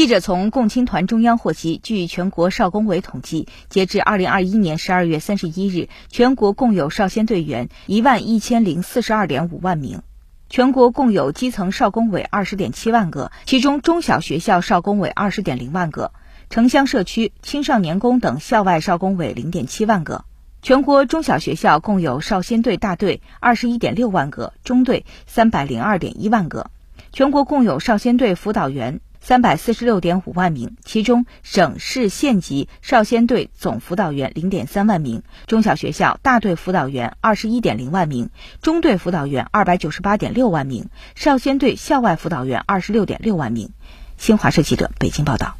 记者从共青团中央获悉，据全国少工委统计，截至二零二一年十二月三十一日，全国共有少先队员一万一千零四十二点五万名。全国共有基层少工委二十点七万个，其中中小学校少工委二十点零万个，城乡社区、青少年宫等校外少工委零点七万个。全国中小学校共有少先队大队二十一点六万个，中队三百零二点一万个。全国共有少先队辅导员。三百四十六点五万名，其中省市县级少先队总辅导员零点三万名，中小学校大队辅导员二十一点零万名，中队辅导员二百九十八点六万名，少先队校外辅导员二十六点六万名。新华社记者北京报道。